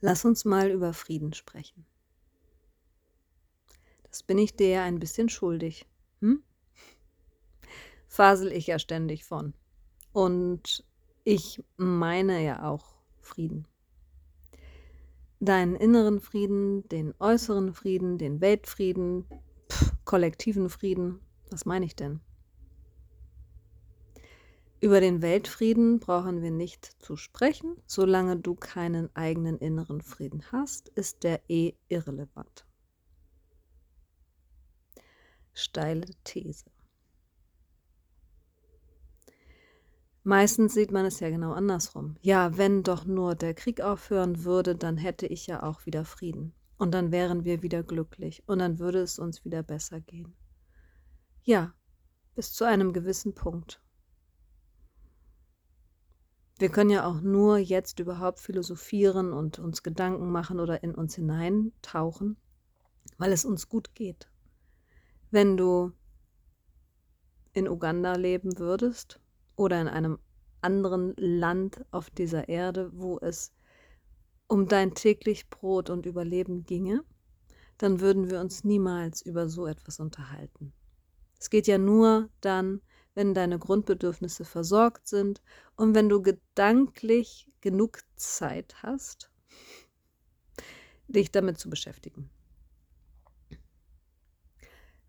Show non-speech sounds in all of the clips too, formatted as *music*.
Lass uns mal über Frieden sprechen. Das bin ich dir ja ein bisschen schuldig. Hm? *laughs* Fasel ich ja ständig von. Und ich meine ja auch Frieden. Deinen inneren Frieden, den äußeren Frieden, den Weltfrieden, pff, kollektiven Frieden. Was meine ich denn? Über den Weltfrieden brauchen wir nicht zu sprechen. Solange du keinen eigenen inneren Frieden hast, ist der eh irrelevant. Steile These. Meistens sieht man es ja genau andersrum. Ja, wenn doch nur der Krieg aufhören würde, dann hätte ich ja auch wieder Frieden. Und dann wären wir wieder glücklich und dann würde es uns wieder besser gehen. Ja, bis zu einem gewissen Punkt. Wir können ja auch nur jetzt überhaupt philosophieren und uns Gedanken machen oder in uns hineintauchen, weil es uns gut geht. Wenn du in Uganda leben würdest oder in einem anderen Land auf dieser Erde, wo es um dein täglich Brot und Überleben ginge, dann würden wir uns niemals über so etwas unterhalten. Es geht ja nur dann, wenn deine Grundbedürfnisse versorgt sind und wenn du gedanklich genug Zeit hast, dich damit zu beschäftigen.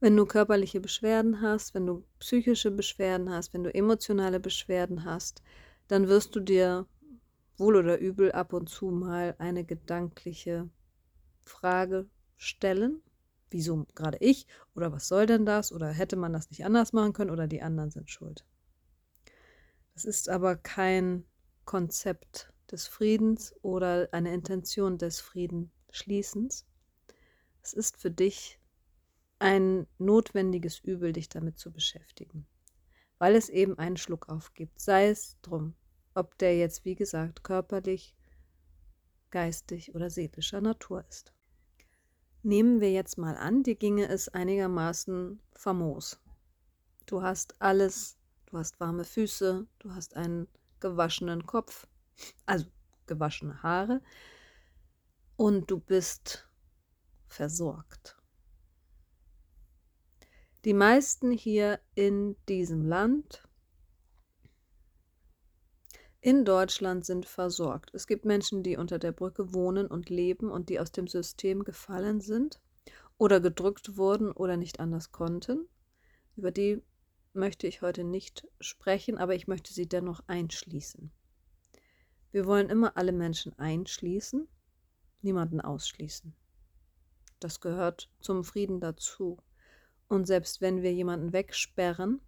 Wenn du körperliche Beschwerden hast, wenn du psychische Beschwerden hast, wenn du emotionale Beschwerden hast, dann wirst du dir wohl oder übel ab und zu mal eine gedankliche Frage stellen wieso gerade ich oder was soll denn das oder hätte man das nicht anders machen können oder die anderen sind schuld. Das ist aber kein Konzept des Friedens oder eine Intention des Friedensschließens. Es ist für dich ein notwendiges Übel, dich damit zu beschäftigen, weil es eben einen Schluck aufgibt, sei es drum, ob der jetzt, wie gesagt, körperlich, geistig oder seelischer Natur ist. Nehmen wir jetzt mal an, dir ginge es einigermaßen famos. Du hast alles, du hast warme Füße, du hast einen gewaschenen Kopf, also gewaschene Haare und du bist versorgt. Die meisten hier in diesem Land in Deutschland sind versorgt. Es gibt Menschen, die unter der Brücke wohnen und leben und die aus dem System gefallen sind oder gedrückt wurden oder nicht anders konnten. Über die möchte ich heute nicht sprechen, aber ich möchte sie dennoch einschließen. Wir wollen immer alle Menschen einschließen, niemanden ausschließen. Das gehört zum Frieden dazu. Und selbst wenn wir jemanden wegsperren,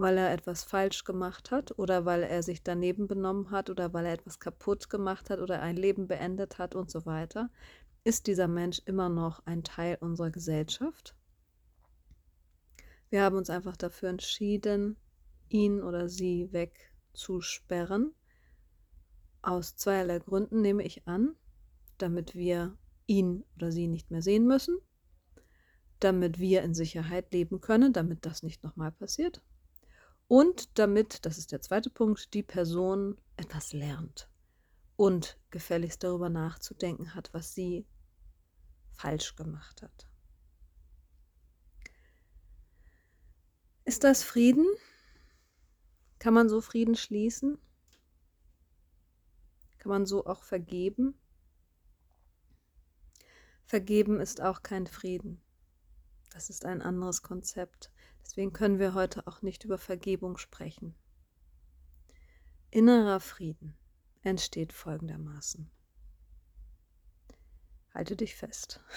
weil er etwas falsch gemacht hat oder weil er sich daneben benommen hat oder weil er etwas kaputt gemacht hat oder ein Leben beendet hat und so weiter, ist dieser Mensch immer noch ein Teil unserer Gesellschaft. Wir haben uns einfach dafür entschieden, ihn oder sie wegzusperren. Aus zweierlei Gründen nehme ich an, damit wir ihn oder sie nicht mehr sehen müssen, damit wir in Sicherheit leben können, damit das nicht nochmal passiert und damit, das ist der zweite Punkt, die Person etwas lernt und gefälligst darüber nachzudenken hat, was sie falsch gemacht hat. Ist das Frieden? Kann man so Frieden schließen? Kann man so auch vergeben? Vergeben ist auch kein Frieden. Das ist ein anderes Konzept. Deswegen können wir heute auch nicht über Vergebung sprechen. Innerer Frieden entsteht folgendermaßen. Halte dich fest. *laughs*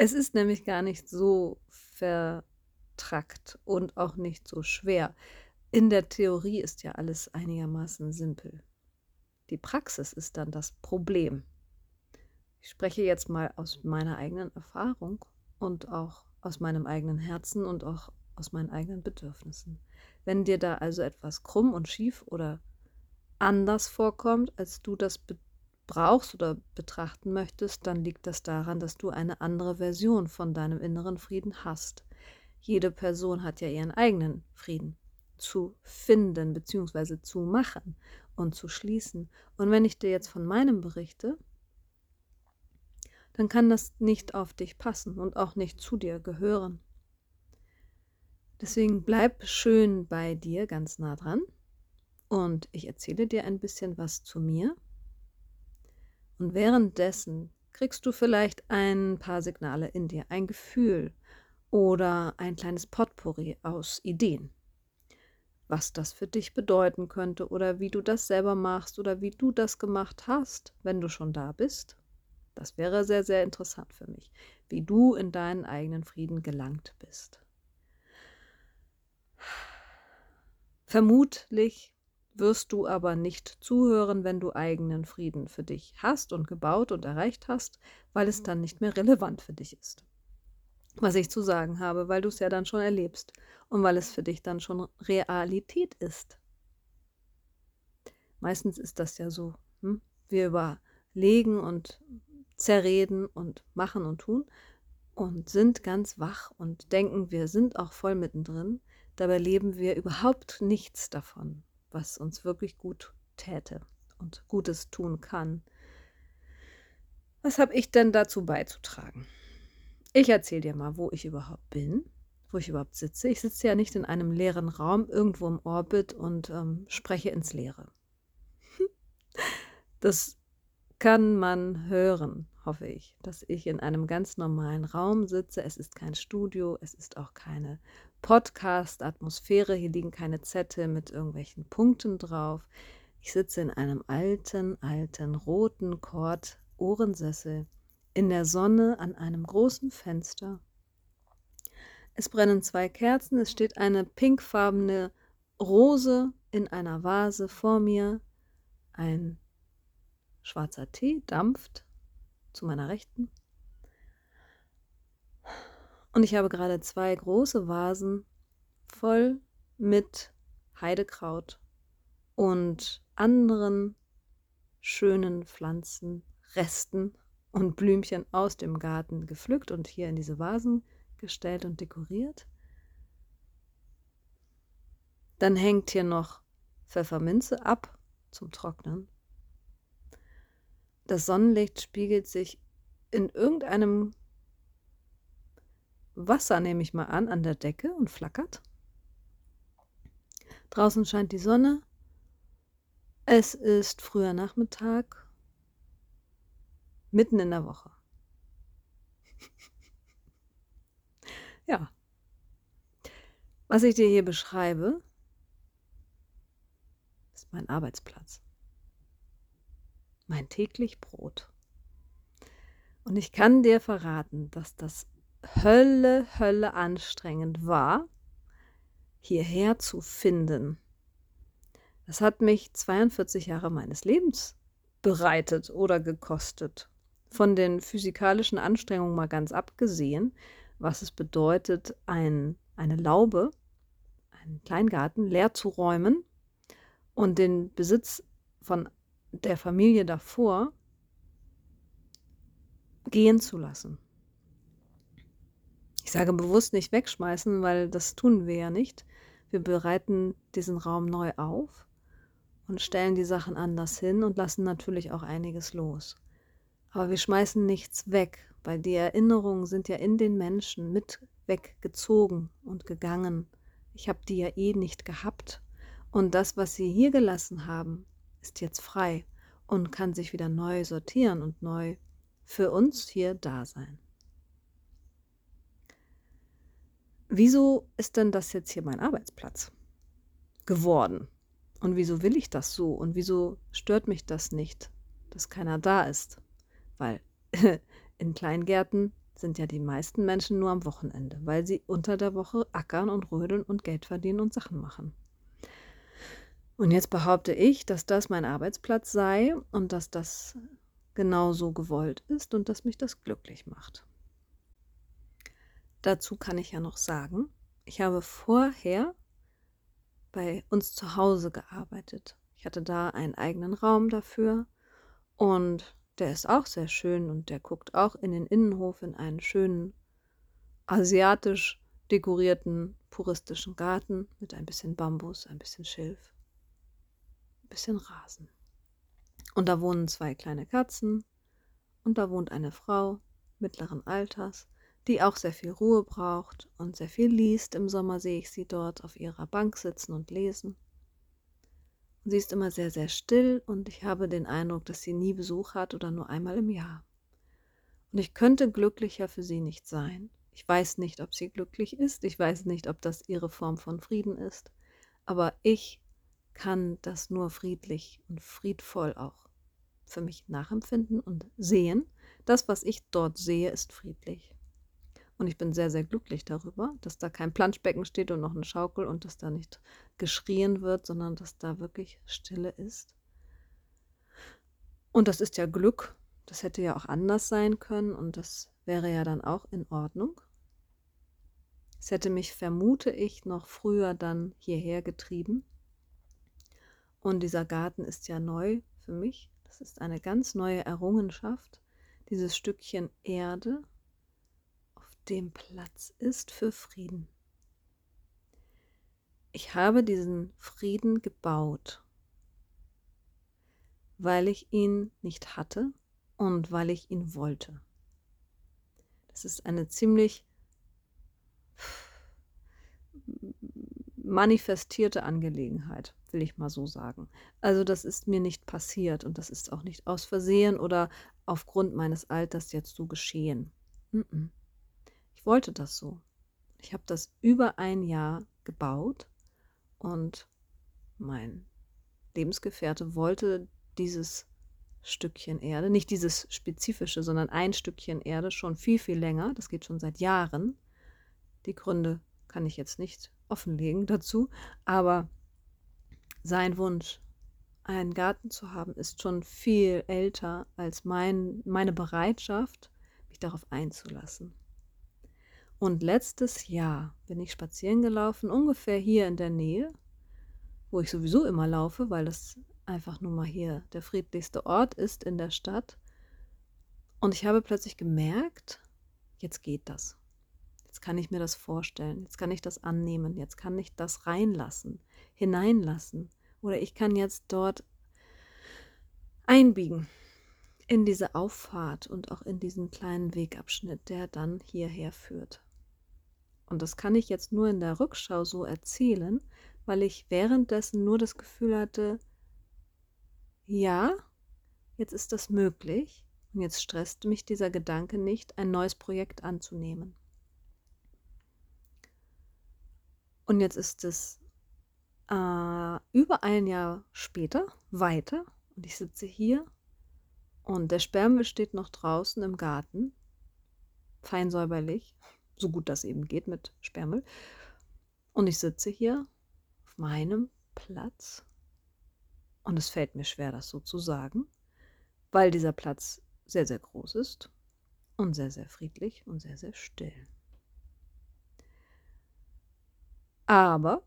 Es ist nämlich gar nicht so vertrackt und auch nicht so schwer. In der Theorie ist ja alles einigermaßen simpel. Die Praxis ist dann das Problem. Ich spreche jetzt mal aus meiner eigenen Erfahrung und auch aus meinem eigenen Herzen und auch aus meinen eigenen Bedürfnissen. Wenn dir da also etwas krumm und schief oder anders vorkommt, als du das brauchst oder betrachten möchtest, dann liegt das daran, dass du eine andere Version von deinem inneren Frieden hast. Jede Person hat ja ihren eigenen Frieden. zu finden bzw. zu machen und zu schließen. Und wenn ich dir jetzt von meinem berichte, dann kann das nicht auf dich passen und auch nicht zu dir gehören. Deswegen bleib schön bei dir ganz nah dran und ich erzähle dir ein bisschen was zu mir. Und währenddessen kriegst du vielleicht ein paar Signale in dir, ein Gefühl oder ein kleines Potpourri aus Ideen, was das für dich bedeuten könnte oder wie du das selber machst oder wie du das gemacht hast, wenn du schon da bist. Das wäre sehr, sehr interessant für mich, wie du in deinen eigenen Frieden gelangt bist. Vermutlich wirst du aber nicht zuhören, wenn du eigenen Frieden für dich hast und gebaut und erreicht hast, weil es dann nicht mehr relevant für dich ist. Was ich zu sagen habe, weil du es ja dann schon erlebst und weil es für dich dann schon Realität ist. Meistens ist das ja so. Hm? Wir überlegen und zerreden und machen und tun und sind ganz wach und denken, wir sind auch voll mittendrin. Dabei leben wir überhaupt nichts davon was uns wirklich gut täte und Gutes tun kann. Was habe ich denn dazu beizutragen? Ich erzähle dir mal, wo ich überhaupt bin, wo ich überhaupt sitze. Ich sitze ja nicht in einem leeren Raum irgendwo im Orbit und ähm, spreche ins Leere. *laughs* Das kann man hören, hoffe ich, dass ich in einem ganz normalen Raum sitze. Es ist kein Studio, es ist auch keine Podcast-Atmosphäre. Hier liegen keine Zettel mit irgendwelchen Punkten drauf. Ich sitze in einem alten, alten, roten Kord-Ohrensessel in der Sonne an einem großen Fenster. Es brennen zwei Kerzen, es steht eine pinkfarbene Rose in einer Vase vor mir. Ein schwarzer Tee dampft zu meiner Rechten. Und ich habe gerade zwei große Vasen voll mit Heidekraut und anderen schönen Pflanzen, Resten und Blümchen aus dem Garten gepflückt und hier in diese Vasen gestellt und dekoriert. Dann hängt hier noch Pfefferminze ab zum Trocknen. Das Sonnenlicht spiegelt sich in irgendeinem Wasser, nehme ich mal an, an der Decke und flackert. Draußen scheint die Sonne. Es ist früher Nachmittag, mitten in der Woche. *laughs* ja. Was ich dir hier beschreibe, ist mein Arbeitsplatz. Mein täglich Brot. Und ich kann dir verraten, dass das Hölle, Hölle anstrengend war, hierher zu finden. Das hat mich 42 Jahre meines Lebens bereitet oder gekostet. Von den physikalischen Anstrengungen mal ganz abgesehen, was es bedeutet, ein, eine Laube, einen Kleingarten leer zu räumen und den Besitz von der Familie davor gehen zu lassen. Ich sage bewusst nicht wegschmeißen, weil das tun wir ja nicht. Wir bereiten diesen Raum neu auf und stellen die Sachen anders hin und lassen natürlich auch einiges los. Aber wir schmeißen nichts weg, weil die Erinnerungen sind ja in den Menschen mit weggezogen und gegangen. Ich habe die ja eh nicht gehabt. Und das, was sie hier gelassen haben, ist jetzt frei und kann sich wieder neu sortieren und neu für uns hier da sein. Wieso ist denn das jetzt hier mein Arbeitsplatz geworden? Und wieso will ich das so? Und wieso stört mich das nicht, dass keiner da ist? Weil *laughs* in Kleingärten sind ja die meisten Menschen nur am Wochenende, weil sie unter der Woche ackern und rödeln und Geld verdienen und Sachen machen. Und jetzt behaupte ich, dass das mein Arbeitsplatz sei und dass das genauso gewollt ist und dass mich das glücklich macht. Dazu kann ich ja noch sagen, ich habe vorher bei uns zu Hause gearbeitet. Ich hatte da einen eigenen Raum dafür und der ist auch sehr schön und der guckt auch in den Innenhof in einen schönen asiatisch dekorierten puristischen Garten mit ein bisschen Bambus, ein bisschen Schilf, ein bisschen Rasen. Und da wohnen zwei kleine Katzen und da wohnt eine Frau mittleren Alters, die auch sehr viel Ruhe braucht und sehr viel liest. Im Sommer sehe ich sie dort auf ihrer Bank sitzen und lesen. Sie ist immer sehr, sehr still und ich habe den Eindruck, dass sie nie Besuch hat oder nur einmal im Jahr. Und ich könnte glücklicher für sie nicht sein. Ich weiß nicht, ob sie glücklich ist, ich weiß nicht, ob das ihre Form von Frieden ist, aber ich kann das nur friedlich und friedvoll auch für mich nachempfinden und sehen. Das, was ich dort sehe, ist friedlich. Und ich bin sehr, sehr glücklich darüber, dass da kein Planschbecken steht und noch eine Schaukel und dass da nicht geschrien wird, sondern dass da wirklich Stille ist. Und das ist ja Glück. Das hätte ja auch anders sein können und das wäre ja dann auch in Ordnung. Es hätte mich, vermute ich, noch früher dann hierher getrieben. Und dieser Garten ist ja neu für mich. Das ist eine ganz neue Errungenschaft, dieses Stückchen Erde, dem Platz ist für Frieden. Ich habe diesen Frieden gebaut, weil ich ihn nicht hatte und weil ich ihn wollte. Das ist eine ziemlich manifestierte Angelegenheit, will ich mal so sagen. Also das ist mir nicht passiert und das ist auch nicht aus Versehen oder aufgrund meines Alters jetzt so geschehen. Ich wollte das so. Ich habe das über ein Jahr gebaut und mein Lebensgefährte wollte dieses Stückchen Erde, nicht dieses spezifische, sondern ein Stückchen Erde schon viel, viel länger. Das geht schon seit Jahren. Die Gründe kann ich jetzt nicht offenlegen dazu, aber sein Wunsch, einen Garten zu haben, ist schon viel älter als mein, meine Bereitschaft, mich darauf einzulassen. Und letztes Jahr bin ich spazieren gelaufen, ungefähr hier in der Nähe, wo ich sowieso immer laufe, weil es einfach nur mal hier der friedlichste Ort ist in der Stadt. Und ich habe plötzlich gemerkt, jetzt geht das. Jetzt kann ich mir das vorstellen, jetzt kann ich das annehmen, jetzt kann ich das reinlassen, hineinlassen. Oder ich kann jetzt dort einbiegen in diese Auffahrt und auch in diesen kleinen Wegabschnitt, der dann hierher führt. Und das kann ich jetzt nur in der Rückschau so erzählen, weil ich währenddessen nur das Gefühl hatte, ja, jetzt ist das möglich und jetzt stresst mich dieser Gedanke nicht, ein neues Projekt anzunehmen. Und jetzt ist es äh, über ein Jahr später weiter und ich sitze hier und der Sperrmüll steht noch draußen im Garten, fein säuberlich, so gut das eben geht mit Sperrmüll. Und ich sitze hier auf meinem Platz und es fällt mir schwer, das so zu sagen, weil dieser Platz sehr, sehr groß ist und sehr, sehr friedlich und sehr, sehr still. Aber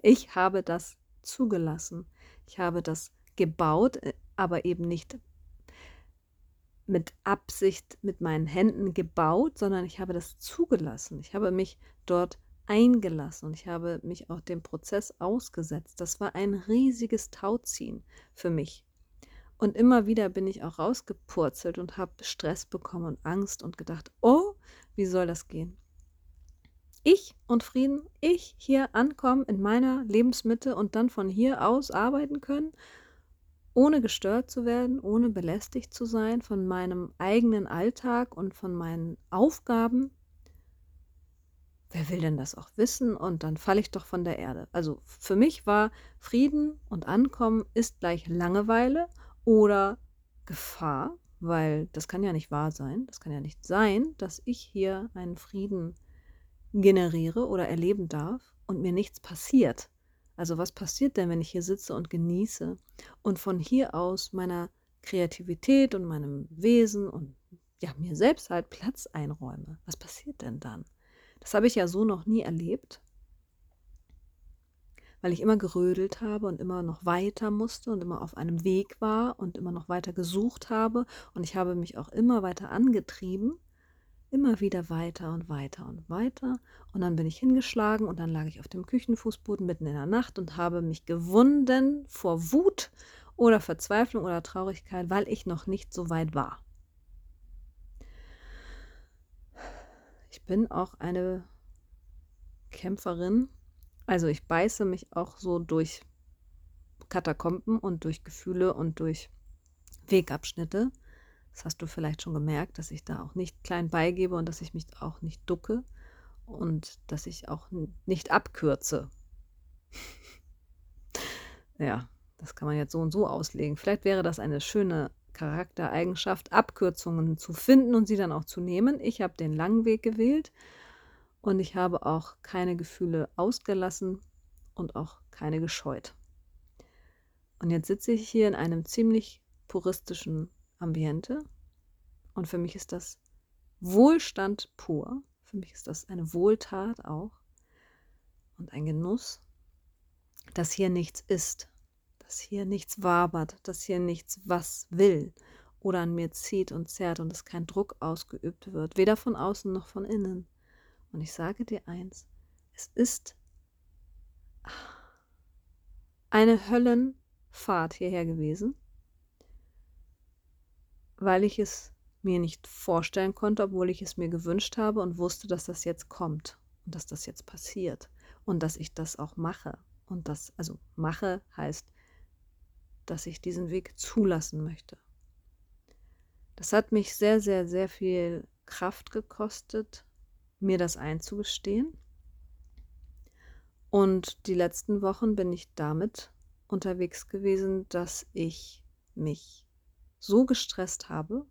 ich habe das zugelassen. Ich habe das gebaut, äh, aber eben nicht mit Absicht mit meinen Händen gebaut, sondern ich habe das zugelassen. Ich habe mich dort eingelassen und ich habe mich auch dem Prozess ausgesetzt. Das war ein riesiges Tauziehen für mich. Und immer wieder bin ich auch rausgepurzelt und habe Stress bekommen und Angst und gedacht, oh, wie soll das gehen? ich und Frieden, ich hier ankommen in meiner Lebensmitte und dann von hier aus arbeiten können, ohne gestört zu werden, ohne belästigt zu sein von meinem eigenen Alltag und von meinen Aufgaben. Wer will denn das auch wissen? Und dann falle ich doch von der Erde. Also für mich war Frieden und Ankommen ist gleich Langeweile oder Gefahr, weil das kann ja nicht wahr sein. Das kann ja nicht sein, dass ich hier einen Frieden generiere oder erleben darf und mir nichts passiert. Also was passiert denn, wenn ich hier sitze und genieße und von hier aus meiner Kreativität und meinem Wesen und ja, mir selbst halt Platz einräume? Was passiert denn dann? Das habe ich ja so noch nie erlebt, weil ich immer gerödelt habe und immer noch weiter musste und immer auf einem Weg war und immer noch weiter gesucht habe und ich habe mich auch immer weiter angetrieben immer wieder weiter und weiter und weiter. Und dann bin ich hingeschlagen und dann lag ich auf dem Küchenfußboden mitten in der Nacht und habe mich gewunden vor Wut oder Verzweiflung oder Traurigkeit, weil ich noch nicht so weit war. Ich bin auch eine Kämpferin. Also ich beiße mich auch so durch Katakomben und durch Gefühle und durch Wegabschnitte. Das hast du vielleicht schon gemerkt, dass ich da auch nicht klein beigebe und dass ich mich auch nicht ducke und dass ich auch nicht abkürze. *laughs* ja, das kann man jetzt so und so auslegen. Vielleicht wäre das eine schöne Charaktereigenschaft, Abkürzungen zu finden und sie dann auch zu nehmen. Ich habe den langen Weg gewählt und ich habe auch keine Gefühle ausgelassen und auch keine gescheut. Und jetzt sitze ich hier in einem ziemlich puristischen Ambiente und für mich ist das Wohlstand pur. Für mich ist das eine Wohltat auch und ein Genuss, dass hier nichts ist, dass hier nichts wabert, dass hier nichts was will oder an mir zieht und zerrt und es kein Druck ausgeübt wird, weder von außen noch von innen. Und ich sage dir eins, es ist eine Höllenfahrt hierher gewesen, weil ich es mir nicht vorstellen konnte, obwohl ich es mir gewünscht habe und wusste, dass das jetzt kommt und dass das jetzt passiert und dass ich das auch mache. Und das, also mache heißt, dass ich diesen Weg zulassen möchte. Das hat mich sehr, sehr, sehr viel Kraft gekostet, mir das einzugestehen. Und die letzten Wochen bin ich damit unterwegs gewesen, dass ich mich so gestresst habe,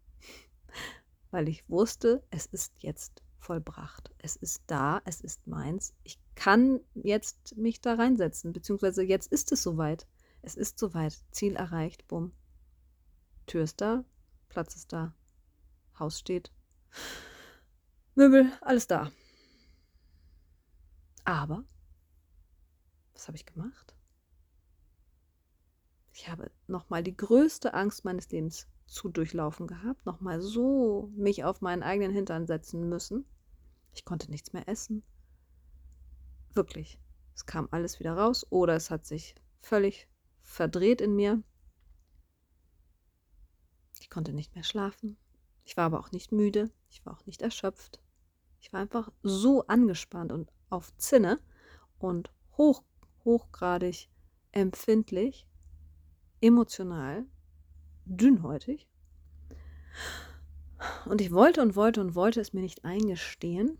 *laughs* weil ich wusste, es ist jetzt vollbracht. Es ist da, es ist meins. Ich kann jetzt mich da reinsetzen, beziehungsweise jetzt ist es soweit. Es ist soweit. Ziel erreicht. Bumm. Tür ist da, Platz ist da, Haus steht. Möbel, alles da. Aber, was habe ich gemacht? Ich habe nochmal die größte Angst meines Lebens zu durchlaufen gehabt, nochmal so mich auf meinen eigenen Hintern setzen müssen. Ich konnte nichts mehr essen. Wirklich. Es kam alles wieder raus oder es hat sich völlig verdreht in mir. Ich konnte nicht mehr schlafen. Ich war aber auch nicht müde. Ich war auch nicht erschöpft. Ich war einfach so angespannt und auf Zinne und hoch, hochgradig empfindlich, emotional, dünnhäutig. Und ich wollte und wollte und wollte es mir nicht eingestehen.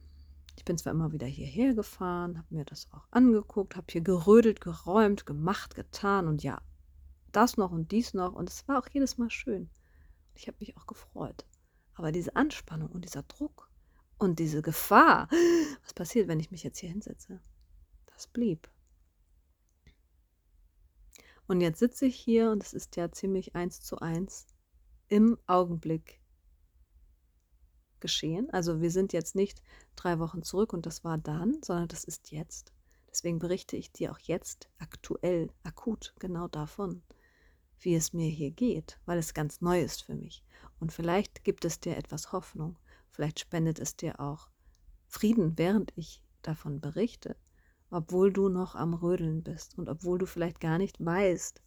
Ich bin zwar immer wieder hierher gefahren, habe mir das auch angeguckt, habe hier gerödelt, geräumt, gemacht, getan und ja, das noch und dies noch. Und es war auch jedes Mal schön. Ich habe mich auch gefreut. Aber diese Anspannung und dieser Druck und diese Gefahr, was passiert, wenn ich mich jetzt hier hinsetze, das blieb. Und jetzt sitze ich hier und es ist ja ziemlich eins zu eins im Augenblick geschehen. Also wir sind jetzt nicht drei Wochen zurück und das war dann, sondern das ist jetzt. Deswegen berichte ich dir auch jetzt aktuell, akut genau davon, wie es mir hier geht, weil es ganz neu ist für mich. Und vielleicht gibt es dir etwas Hoffnung Vielleicht spendet es dir auch Frieden, während ich davon berichte, obwohl du noch am Rödeln bist und obwohl du vielleicht gar nicht weißt,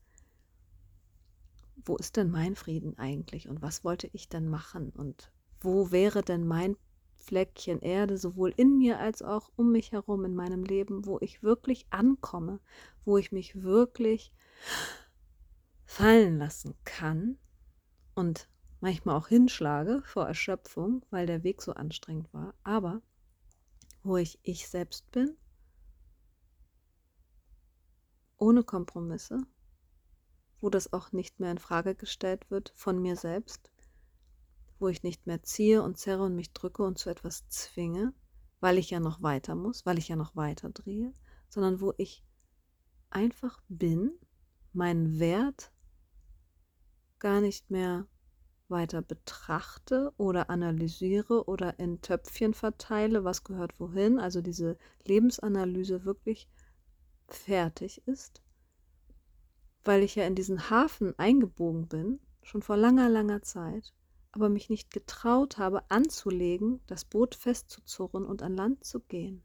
wo ist denn mein Frieden eigentlich und was wollte ich denn machen und wo wäre denn mein Fleckchen Erde sowohl in mir als auch um mich herum in meinem Leben, wo ich wirklich ankomme, wo ich mich wirklich fallen lassen kann und manchmal auch hinschlage vor Erschöpfung, weil der Weg so anstrengend war, aber wo ich ich selbst bin, ohne Kompromisse, wo das auch nicht mehr in Frage gestellt wird von mir selbst, wo ich nicht mehr ziehe und zerre und mich drücke und zu etwas zwinge, weil ich ja noch weiter muss, weil ich ja noch weiter drehe, sondern wo ich einfach bin, meinen Wert gar nicht mehr weiter betrachte oder analysiere oder in Töpfchen verteile, was gehört wohin, also diese Lebensanalyse wirklich fertig ist, weil ich ja in diesen Hafen eingebogen bin, schon vor langer, langer Zeit, aber mich nicht getraut habe anzulegen, das Boot festzuzurren und an Land zu gehen.